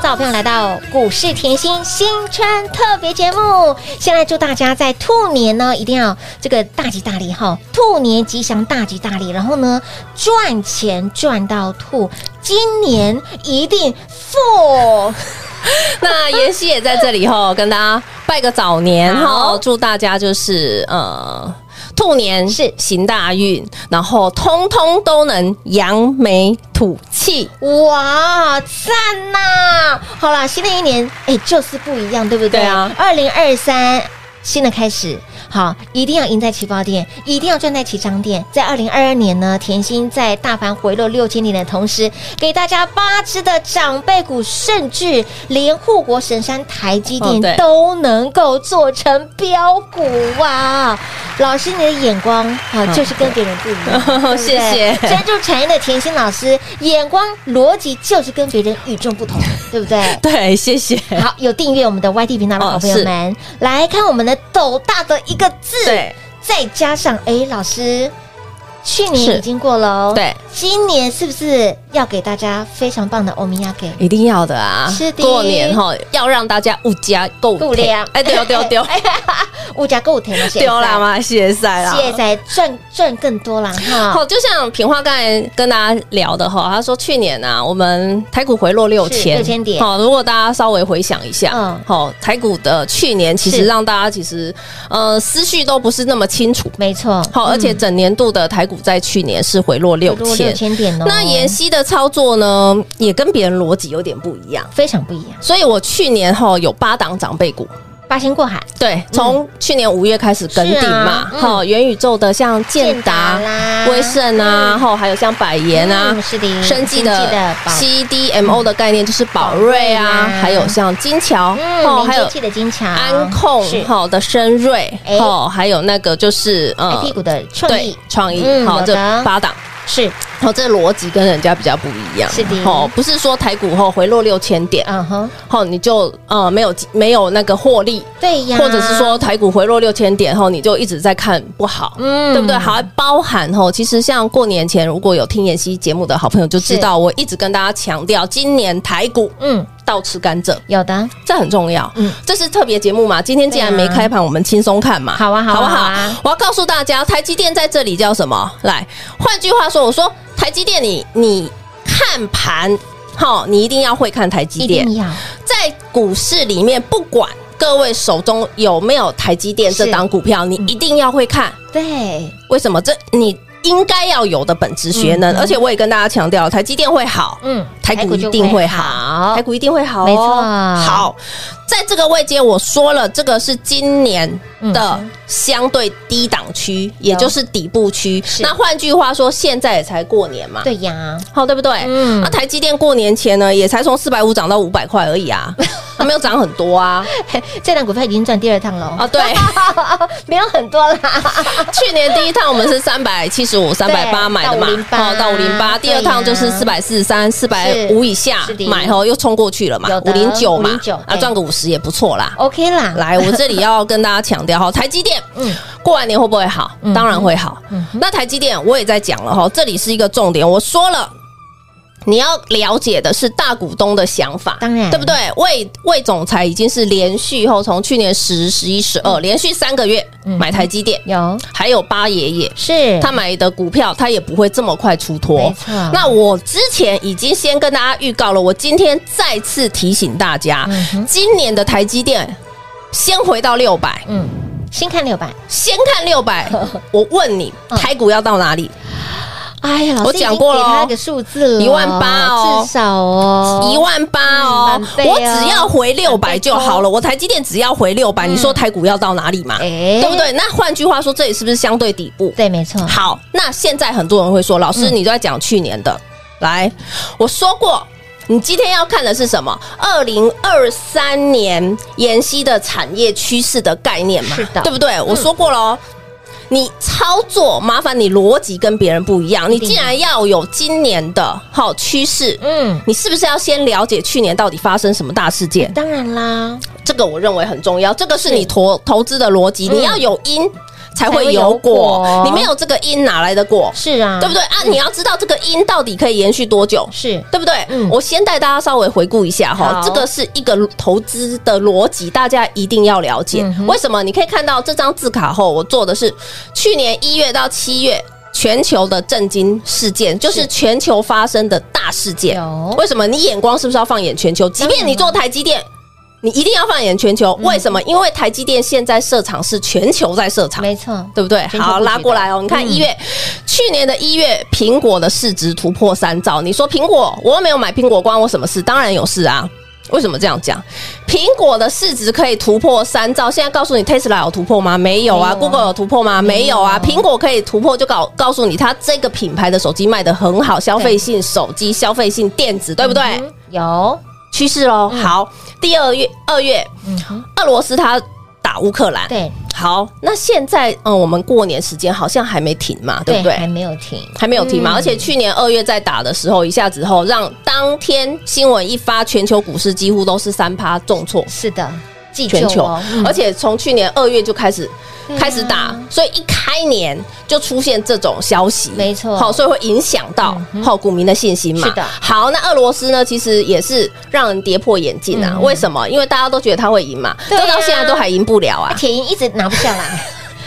投资好朋友来到股市甜心新春特别节目，先来祝大家在兔年呢一定要这个大吉大利哈！兔年吉祥大吉大利，然后呢赚钱赚到吐，今年一定富。那妍希也在这里哈，跟大家拜个早年哈，祝大家就是呃。兔年是行大运，然后通通都能扬眉吐气，哇，赞呐！好啦，新的一年，哎，就是不一样，对不对？对啊，二零二三，新的开始。好，一定要赢在起跑点，一定要赚在起涨点。在二零二二年呢，甜心在大盘回落六千点的同时，给大家八只的长辈股，甚至连护国神山台积电都能够做成标股哇！老师，你的眼光啊，就是跟别人不一样。哦、谢谢专注产业的甜心老师，眼光逻辑就是跟别人与众不同，对不对？对，谢谢。好，有订阅我们的 YT 频道的好朋友们，哦、来看我们的斗大的一个字，对，再加上哎，老师，去年已经过了哦，对，今年是不是要给大家非常棒的欧米亚给？一定要的啊，是的，过年哈要让大家物价够量，哎，丢丢丢，物价够甜了，丢了吗？谢谢啦，谢谢赚赚更多啦哈。好，就像平花刚才跟大家聊的哈，他说去年啊，我们台股回落六千。六千点，好，如果大家稍微回想一下，嗯，好，台股的去年其实让大家其实呃思绪都不是那么清楚，没错，好，而且整年度的台股在去年是回落六千六千点哦。那妍希的操作呢，也跟别人逻辑有点不一样，非常不一样。所以我去年哈有八档长辈股。八仙过海，对，从去年五月开始跟定嘛，哈，元宇宙的像建达啦、威盛啊，后还有像百研啊，是的，生技的 CDMO 的概念就是宝瑞啊，还有像金桥，哦，还有的金桥、安控，好的深瑞，哦，还有那个就是呃，IP 股的创意，创意，好，这八档。是，哦，这逻辑跟人家比较不一样，是的，哦，不是说台股后回落六千点，嗯哼，好，你就呃没有没有那个获利，对呀，或者是说台股回落六千点后，你就一直在看不好，嗯，对不对？还包含吼，其实像过年前如果有听妍希节目的好朋友就知道，我一直跟大家强调，今年台股，嗯。倒吃甘蔗，有的，这很重要。嗯，这是特别节目嘛？今天既然没开盘，我们轻松看嘛。好啊，好不好？我要告诉大家，台积电在这里叫什么？来，换句话说，我说台积电，你你看盘，好，你一定要会看台积电。在股市里面，不管各位手中有没有台积电这档股票，你一定要会看。对，为什么？这你。应该要有的本质学能，而且我也跟大家强调，台积电会好，嗯，台股一定会好，台股一定会好，没错，好。在这个位阶，我说了，这个是今年的相对低档区，也就是底部区。那换句话说，现在也才过年嘛，对呀，好，对不对？嗯，那台积电过年前呢，也才从四百五涨到五百块而已啊，还 没有涨很多啊。这档股票已经赚第二趟了。啊，对，没有很多啦。去年第一趟我们是三百七十五、三百八买的嘛，哦，到五零八，第二趟就是四百四十三、四百五以下买后又冲过去了嘛，五零九嘛，啊，赚个五十。也不错啦，OK 啦。来，我这里要跟大家强调哈，台积电，嗯，过完年会不会好？当然会好。那台积电我也在讲了哈，这里是一个重点，我说了。你要了解的是大股东的想法，当然，对不对？魏魏总裁已经是连续后从去年十、十一、十二连续三个月买台积电，有还有八爷爷是他买的股票，他也不会这么快出脱。那我之前已经先跟大家预告了，我今天再次提醒大家，今年的台积电先回到六百，嗯，先看六百，先看六百。我问你，台股要到哪里？哎呀，老师我讲过了，给他个数字，一万八哦，至少哦，一万八哦，我只要回六百就好了。我台积电只要回六百，你说台股要到哪里嘛？对不对？那换句话说，这里是不是相对底部？对，没错。好，那现在很多人会说，老师，你都在讲去年的，来，我说过。你今天要看的是什么？二零二三年妍希的产业趋势的概念嘛？是的，对不对？我说过了，你操作麻烦你逻辑跟别人不一样。你既然要有今年的好趋势，嗯，你是不是要先了解去年到底发生什么大事件？当然啦，这个我认为很重要。这个是你投投资的逻辑，你要有因。才会有果，你没有这个因哪来的果？是啊，对不对啊？你要知道这个因到底可以延续多久？是对不对？嗯，我先带大家稍微回顾一下哈，这个是一个投资的逻辑，大家一定要了解。为什么？你可以看到这张字卡后，我做的是去年一月到七月全球的震惊事件，就是全球发生的大事件。为什么？你眼光是不是要放眼全球？即便你做台积电。你一定要放眼全球，为什么？因为台积电现在设厂是全球在设厂，没错，对不对？好，拉过来哦。你看一月，去年的一月，苹果的市值突破三兆。你说苹果，我又没有买苹果，关我什么事？当然有事啊。为什么这样讲？苹果的市值可以突破三兆，现在告诉你，Tesla 有突破吗？没有啊。Google 有突破吗？没有啊。苹果可以突破，就告告诉你，它这个品牌的手机卖的很好，消费性手机、消费性电子，对不对？有。趋势喽，好，第二月二月，嗯，俄罗斯它打乌克兰，对，好，那现在嗯，我们过年时间好像还没停嘛，对不对？还没有停，还没有停嘛，而且去年二月在打的时候，一下子后让当天新闻一发，全球股市几乎都是三趴重挫，是的，全球，而且从去年二月就开始。开始打，所以一开年就出现这种消息，没错。好，所以会影响到好股民的信心嘛？是的。好，那俄罗斯呢？其实也是让人跌破眼镜啊。为什么？因为大家都觉得他会赢嘛，都到现在都还赢不了啊，铁银一直拿不下来。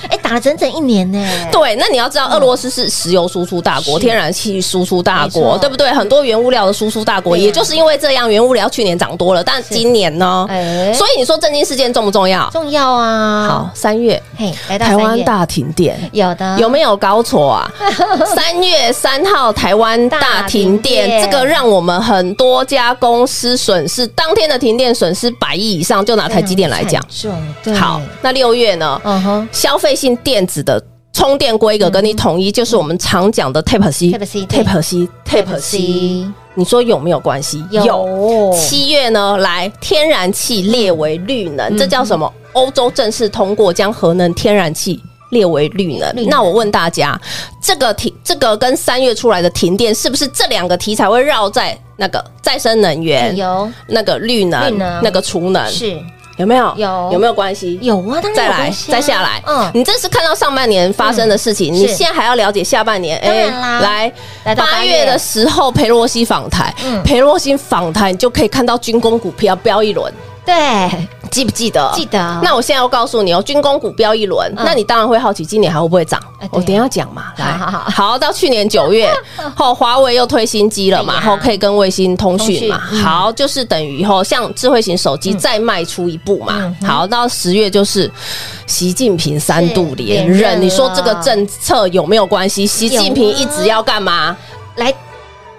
哎，打了整整一年呢。对，那你要知道，俄罗斯是石油输出大国，天然气输出大国，对不对？很多原物料的输出大国，也就是因为这样，原物料去年涨多了，但今年呢？所以你说震惊事件重不重要？重要啊！好，三月，台湾大停电，有的有没有搞错啊？三月三号台湾大停电，这个让我们很多家公司损失，当天的停电损失百亿以上，就拿台积电来讲，好，那六月呢？嗯哼，消费。性电子的充电规格跟你统一，就是我们常讲的 Type C，Type C，Type C，Type C。你说有没有关系？有。七月呢，来天然气列为绿能，这叫什么？欧洲正式通过将核能天然气列为绿能。那我问大家，这个停，这个跟三月出来的停电，是不是这两个题材会绕在那个再生能源？有那个绿能，那个储能是。有没有？有有没有关系？有啊，当然。再来，再下来。嗯，你这是看到上半年发生的事情，你现在还要了解下半年。哎，来，八月的时候，裴洛西访台，裴洛西访台，你就可以看到军工股票飙一轮。对，记不记得？记得。那我现在要告诉你哦，军工股飙一轮，那你当然会好奇今年还会不会涨？我等下讲嘛。来，好好好，到去年九月 后，华为又推新机了嘛，然后可以跟卫星通讯嘛。好，就是等于以后像智慧型手机再迈出一步嘛。好，到十月就是习近平三度连任，你说这个政策有没有关系？习近平一直要干嘛？来。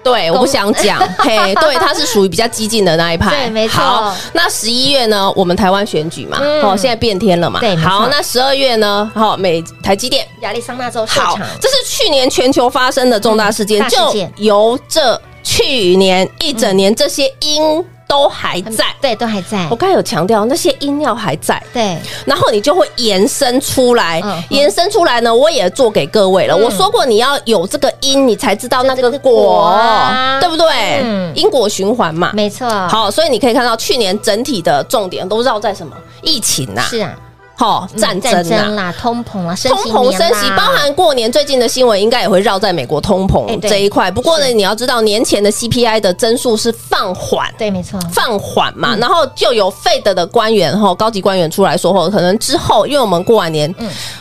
对，我不想讲。嘿，对，他是属于比较激进的那一派。对，没错。好，那十一月呢？我们台湾选举嘛，哦，现在变天了嘛。对，好，那十二月呢？好，美台积电亚利桑那州设厂，这是去年全球发生的重大事件，就由这去年一整年这些因。都还在，对，都还在。我刚才有强调那些音料还在，对，然后你就会延伸出来，延伸出来呢，我也做给各位了。我说过，你要有这个因，你才知道那个果，对不对？因果循环嘛，没错。好，所以你可以看到去年整体的重点都绕在什么？疫情呐，是啊。好，战争啦，通膨啊，通膨升息，包含过年最近的新闻，应该也会绕在美国通膨这一块。不过呢，你要知道，年前的 CPI 的增速是放缓，对，没错，放缓嘛。然后就有 Fed 的官员哈，高级官员出来说，后可能之后，因为我们过完年，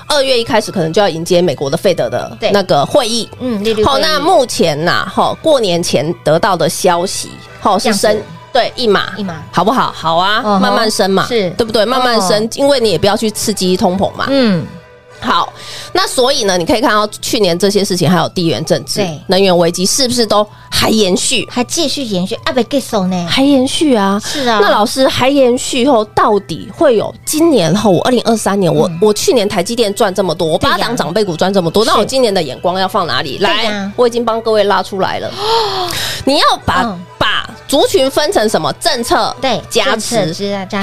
二月一开始可能就要迎接美国的 Fed 的那个会议，嗯，好，那目前呐，哈，过年前得到的消息，哈，是升。对，一码一码，好不好？好啊，慢慢升嘛，是对不对？慢慢升，因为你也不要去刺激通膨嘛。嗯，好，那所以呢，你可以看到去年这些事情，还有地缘政治、对能源危机，是不是都还延续，还继续延续？啊，不给手呢？还延续啊？是啊。那老师还延续后，到底会有今年后？我二零二三年，我、嗯、我去年台积电赚这么多，我八档长辈股赚这么多，那我今年的眼光要放哪里？来，我已经帮各位拉出来了。你要把、嗯。把族群分成什么政策？对，加持，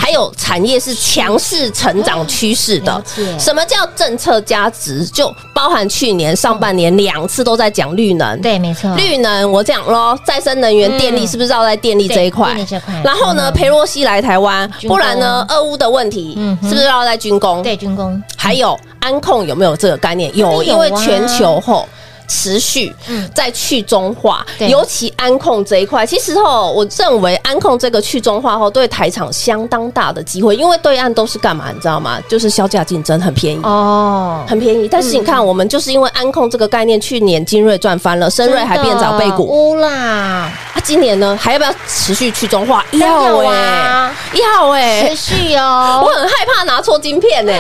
还有产业是强势成长趋势的。什么叫政策加持？就包含去年上半年两次都在讲绿能。对，没错，绿能我讲咯，再生能源、电力是不是绕在电力这一块？然后呢，裴洛西来台湾，不然呢，俄乌的问题是不是绕在军工？对，军工。还有安控有没有这个概念？有，因为全球后。持续在去中化，嗯、尤其安控这一块，其实哦，我认为安控这个去中化后，对台厂相当大的机会，因为对岸都是干嘛，你知道吗？就是削价竞争，很便宜哦，很便宜。但是你看，我们就是因为安控这个概念，去年精锐赚翻了，深瑞还变长辈股，乌啦。啊，今年呢，还要不要持续去中化？要哎，要哎，持续哦。我很害怕拿错晶片呢。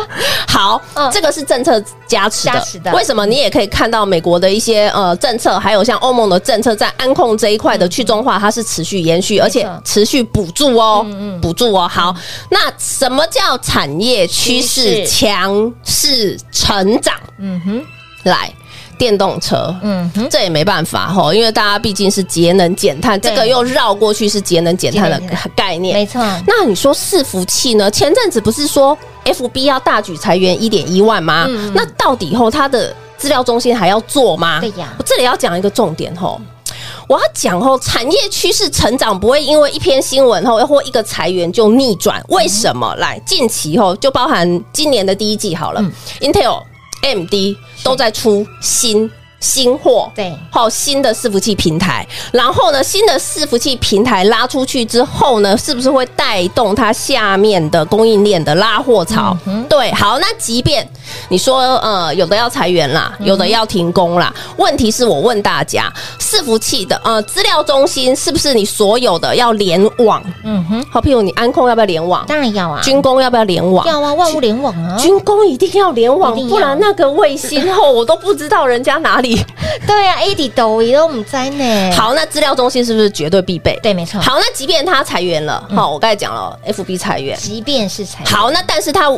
好，这个是政策加持的，为什么？你也可以看到美国的一些呃政策，还有像欧盟的政策，在安控这一块的去中化，它是持续延续，而且持续补助哦，补助哦。好，那什么叫产业趋势强势成长？嗯哼，来。电动车，嗯哼，这也没办法哈，因为大家毕竟是节能减碳，这个又绕过去是节能减碳的概念，没错。那你说伺服器呢？前阵子不是说 FB 要大举裁员一点一万吗？那到底以后它的资料中心还要做吗？对呀，我这里要讲一个重点吼，我要讲哦，产业趋势成长不会因为一篇新闻后或一个裁员就逆转，为什么？来，近期后就包含今年的第一季好了，Intel。AMD 都在出新新货，对，还有新的伺服器平台。然后呢，新的伺服器平台拉出去之后呢，是不是会带动它下面的供应链的拉货潮？嗯、对，好，那即便你说呃，有的要裁员啦，有的要停工啦，嗯、问题是我问大家，伺服器的呃资料中心是不是你所有的要联网？嗯哼，好，譬如你安控要不要联网？当然要啊。军工要不要联网？要啊，万物联网啊。军工一定要联网，不然那个卫星后我都不知道人家哪里。对啊，A D 都也都唔在呢。好，那资料中心是不是绝对必备？对，没错。好，那即便他裁员了，好，我刚才讲了，F B 裁员，即便是裁员，好，那但是他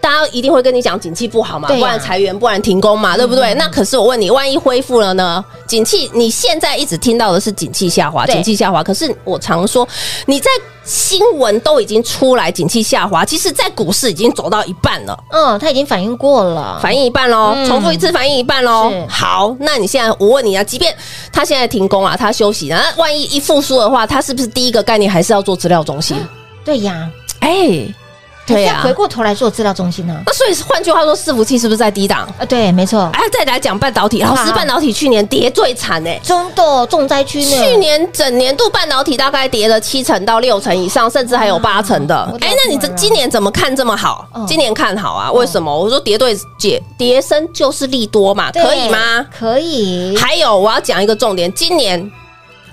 大家一定会跟你讲，景气不好嘛，不然裁员，不然停工嘛，对不对？那可是我问你，万一恢复了呢？景气，你现在一直听到的是景气下滑，景气下滑。可是我常说，你在。新闻都已经出来，景气下滑，其实，在股市已经走到一半了。嗯，他已经反应过了，反应一半喽。重复一次，反应一半喽。好，那你现在我问你啊，即便他现在停工啊，他休息，那万一一复苏的话，他是不是第一个概念还是要做资料中心？对呀，哎。对呀，回过头来做资料中心呢？那所以换句话说，伺服器是不是在低档？啊，对，没错。哎，再来讲半导体，老师，半导体去年跌最惨哎，真的重灾区呢。去年整年度半导体大概跌了七成到六成以上，甚至还有八成的。哎，那你这今年怎么看这么好？今年看好啊？为什么？我说跌对解跌升就是利多嘛，可以吗？可以。还有我要讲一个重点，今年。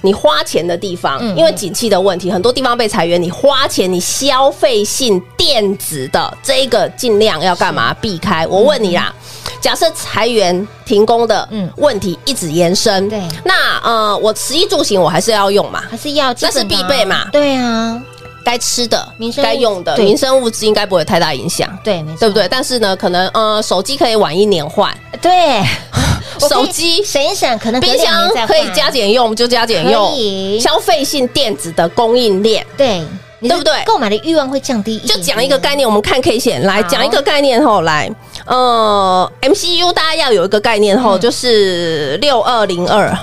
你花钱的地方，因为景气的问题，很多地方被裁员。你花钱，你消费性电子的这一个尽量要干嘛？避开。我问你啦，假设裁员停工的问题一直延伸，对，那呃，我食衣住行我还是要用嘛，还是要，那是必备嘛？对啊，该吃的、该用的民生物资应该不会太大影响，对，对不对？但是呢，可能呃，手机可以晚一年换，对。手机省一省，可能冰箱可以加减用就加减用，消费性电子的供应链，对，对不对？购买的欲望会降低。就讲一个概念，我们看 K 线来讲一个概念后来。呃，MCU 大家要有一个概念后，就是六二零二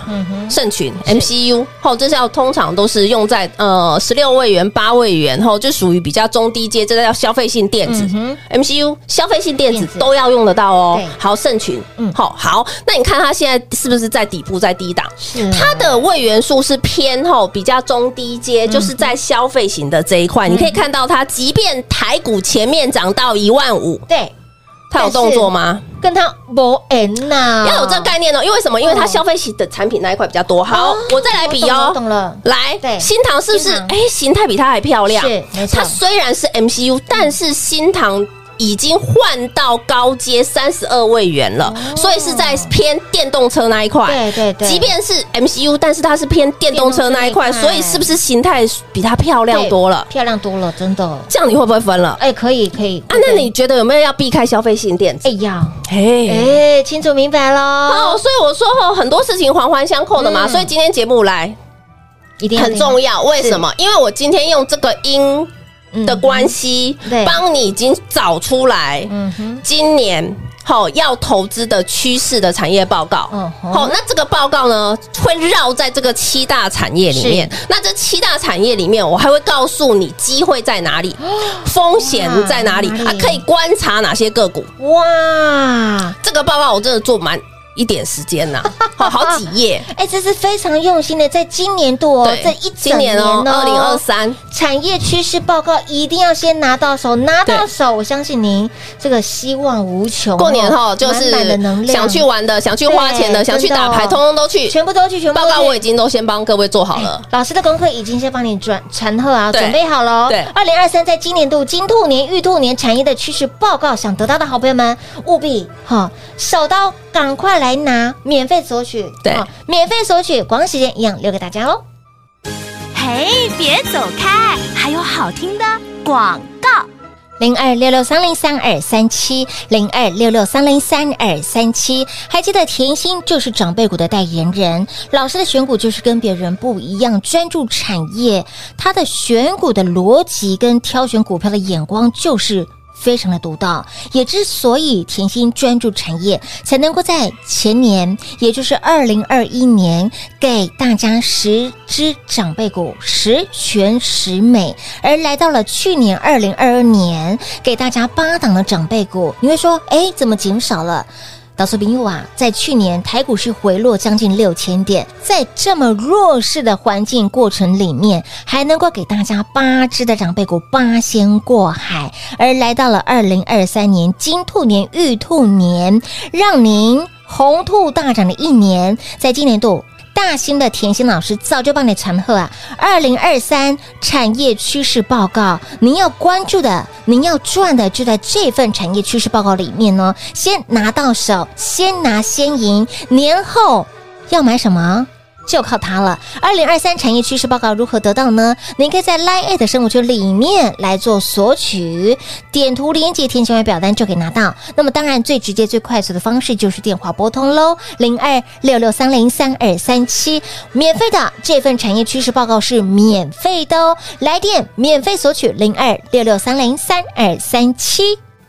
圣群 MCU 后，这是要通常都是用在呃十六位元、八位元后，就属于比较中低阶，这个叫消费性电子。MCU，消费性电子都要用得到哦。好，圣群，嗯，好，好，那你看它现在是不是在底部，在低档？它的位元数是偏后比较中低阶，就是在消费型的这一块，你可以看到它，即便台股前面涨到一万五，对。他有动作吗？跟他无缘呐，要有这个概念哦。因为什么？因为他消费型的产品那一块比较多。好，我再来比哦。懂了，来，对，新唐是不是？哎，形态比它还漂亮。是。它虽然是 MCU，但是新唐已经换到高阶三十二位元了，哦、所以是在偏电动车那一块。对对对，即便是 MCU，但是它是偏电动车那一块，所以是不是形态比它漂亮多了？漂亮多了，真的。这样你会不会分了？哎，可以可以。啊，那你觉得有没有要避开消费性电子？哎呀，哎哎，清楚明白了。哦，所以我说哦，很多事情环环相扣的嘛。嗯、所以今天节目来一定很重要。为什么？因为我今天用这个音。的关系，帮你已经找出来，今年好要投资的趋势的产业报告。好，那这个报告呢，会绕在这个七大产业里面。那这七大产业里面，我还会告诉你机会在哪里，风险在哪里，还可以观察哪些个股。哇，这个报告我真的做蛮。一点时间呐，好好几页，哎，这是非常用心的，在今年度哦，这一整年哦，二零二三。产业趋势报告一定要先拿到手，拿到手，我相信您这个希望无穷。过年后就是想去玩的，想去花钱的，想去打牌，通通都去，全部都去，全部报告我已经都先帮各位做好了，老师的功课已经先帮你转传贺啊，准备好了。对，二零二三在今年度金兔年、玉兔年产业的趋势报告，想得到的好朋友们务必哈手刀。赶快来拿，免费索取，对、哦，免费索取，广告时间一样留给大家喽。嘿，别走开，还有好听的广告。零二六六三零三二三七，零二六六三零三二三七，还记得甜心就是长辈股的代言人，老师的选股就是跟别人不一样，专注产业，他的选股的逻辑跟挑选股票的眼光就是。非常的独到，也之所以甜心专注产业，才能够在前年，也就是二零二一年，给大家十只长辈股，十全十美，而来到了去年二零二二年，给大家八档的长辈股，你会说，哎，怎么减少了？导出朋友啊，在去年台股市回落将近六千点，在这么弱势的环境过程里面，还能够给大家八只的长辈股八仙过海，而来到了二零二三年金兔年、玉兔年，让您红兔大涨的一年，在今年度。大新的甜心老师早就帮你传贺啊！二零二三产业趋势报告，您要关注的，您要赚的，就在这份产业趋势报告里面呢。先拿到手，先拿先赢。年后要买什么？就靠它了。二零二三产业趋势报告如何得到呢？您可以在 Line@ 生活圈里面来做索取，点图连接填写完表单就可以拿到。那么当然最直接最快速的方式就是电话拨通喽，零二六六三零三二三七，免费的这份产业趋势报告是免费的哦，来电免费索取零二六六三零三二三七。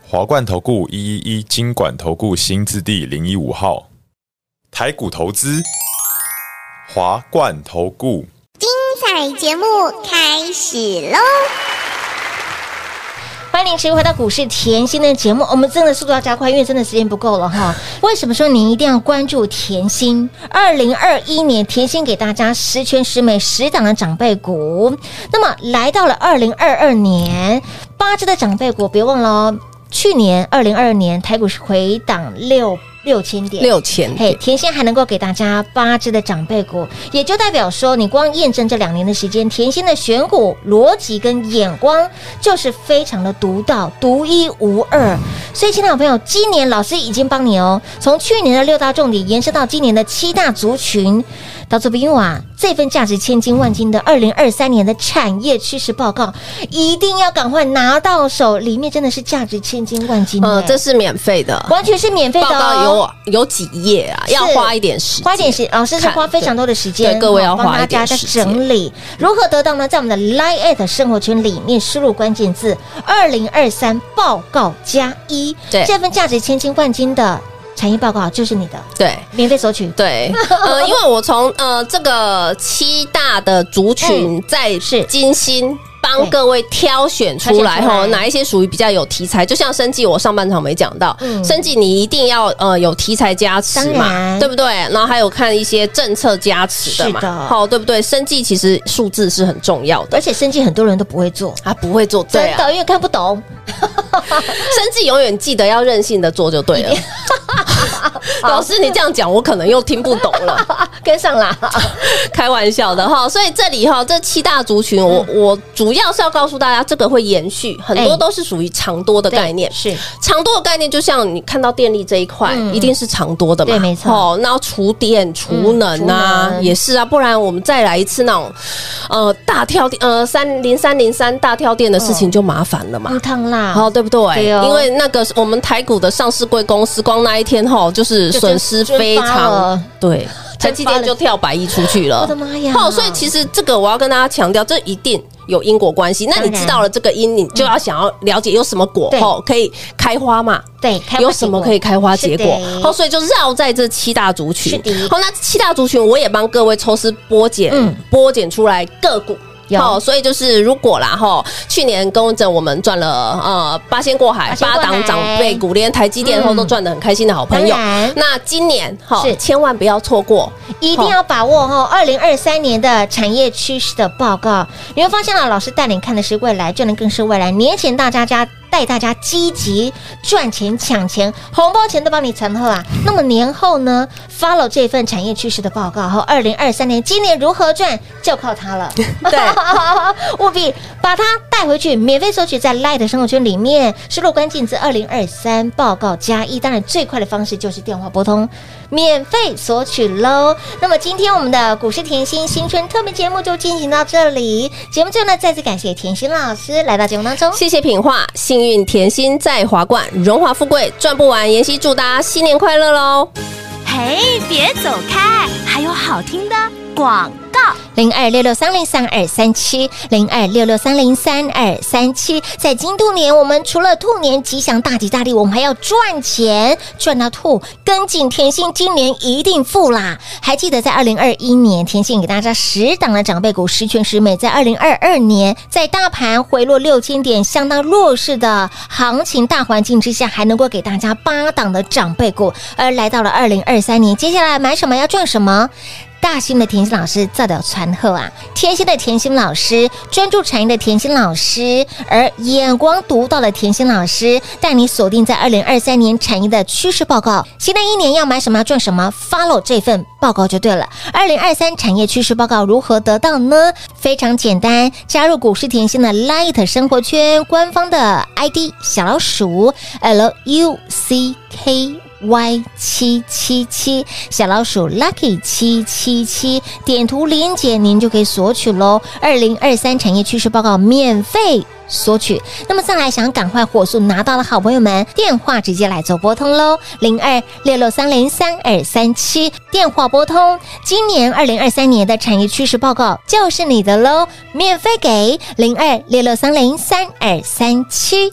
华冠投顾一一一金管投顾新字第零一五号，台股投资。华冠投顾，精彩节目开始喽！欢迎持续回到股市甜心的节目，我们真的速度要加快，因为真的时间不够了哈。为什么说您一定要关注甜心？二零二一年甜心给大家十全十美十档的长辈股，那么来到了二零二二年，八只的长辈股，别忘了哦，去年二零二二年台股是回档六。六千点，六千点。嘿，甜心还能够给大家八只的长辈股，也就代表说，你光验证这两年的时间，甜心的选股逻辑跟眼光就是非常的独到、独一无二。所以，亲爱的朋友，今年老师已经帮你哦，从去年的六大重点延伸到今年的七大族群。到这边啊，这份价值千金万金的二零二三年的产业趋势报告，一定要赶快拿到手，里面真的是价值千金万金。呃，这是免费的，完全是免费的。报告有有几页啊？要花一点时间，花一点时，老师是花非常多的时间，对各位要花一点时间整理。如何得到呢？在我们的 Line@ at 生活圈里面输入关键字“二零二三报告加一”，对，这份价值千金万金的。产业报告就是你的，对，免费索取，对，呃，因为我从呃这个七大的族群在是。精心帮各位挑选出来哈，哪一些属于比较有题材，就像生计，我上半场没讲到，生计你一定要呃有题材加持嘛，对不对？然后还有看一些政策加持的嘛，好，对不对？生计其实数字是很重要的，而且生计很多人都不会做，啊，不会做，真的，因为看不懂。生计永远记得要任性的做就对了。老师，你这样讲，我可能又听不懂了，跟上啦，开玩笑的哈。所以这里哈，这七大族群，我我主要是要告诉大家，这个会延续，很多都是属于长多的概念。是长多的概念，就像你看到电力这一块，一定是长多的嘛？对，没错。哦，那储电、储能啊，也是啊，不然我们再来一次那种呃大跳电呃三零三零三大跳电的事情就麻烦了嘛。烫啦，好对不对？因为那个我们台股的上市贵公司，光那一天哈，就是损失非常对。前几天就跳百亿出去了，我的妈呀！好，所以其实这个我要跟大家强调，这一定有因果关系。那你知道了这个因，你就要想要了解有什么果后可以开花嘛？对，有什么可以开花结果？好，所以就绕在这七大族群。好，那七大族群我也帮各位抽丝剥茧，剥茧出来个股。好，所以就是如果啦哈，去年跟着我们赚了呃八仙过海，八档长辈股，连台积电后都赚的很开心的好朋友，那今年哈是。千万不要错过，一定要把握哈二零二三年的产业趋势的报告，你会发现啊，老师带领看的是未来，就能更是未来。年前大家家。带大家积极赚钱抢钱，红包钱都帮你存好啊！那么年后呢？Follow 这份产业趋势的报告和二零二三年今年如何赚，就靠它了。对，务必把它带回去，免费索取在 Light 生活圈里面，输入关键字二零二三报告加一。当然，最快的方式就是电话拨通。免费索取喽！那么今天我们的股市甜心新春特别节目就进行到这里。节目最后呢，再次感谢甜心老师来到节目当中。谢谢品画，幸运甜心在华冠，荣华富贵赚不完。妍希祝大家新年快乐喽！嘿，别走开，还有好听的广。零二六六三零三二三七，零二六六三零三二三七，在金兔年，我们除了兔年吉祥大吉大利，我们还要赚钱赚到兔。跟紧甜心，今年一定富啦！还记得在二零二一年，甜心给大家十档的长辈股十全十美，在二零二二年，在大盘回落六千点、相当弱势的行情大环境之下，还能够给大家八档的长辈股。而来到了二零二三年，接下来买什么要赚什么？大心的甜心老师这的传后啊，贴心的甜心老师，专注产业的甜心老师，而眼光独到的甜心老师，带你锁定在二零二三年产业的趋势报告。新的一年要买什么赚什么，follow 这份报告就对了。二零二三产业趋势报告如何得到呢？非常简单，加入股市甜心的 Light 生活圈官方的 ID 小老鼠 L U C K。Y 七七七小老鼠 Lucky 七七七点图连接，您就可以索取喽。二零二三产业趋势报告免费索取。那么再来想赶快火速拿到的好朋友们，电话直接来做拨通喽，零二六六三零三二三七电话拨通。今年二零二三年的产业趋势报告就是你的喽，免费给零二六六三零三二三七。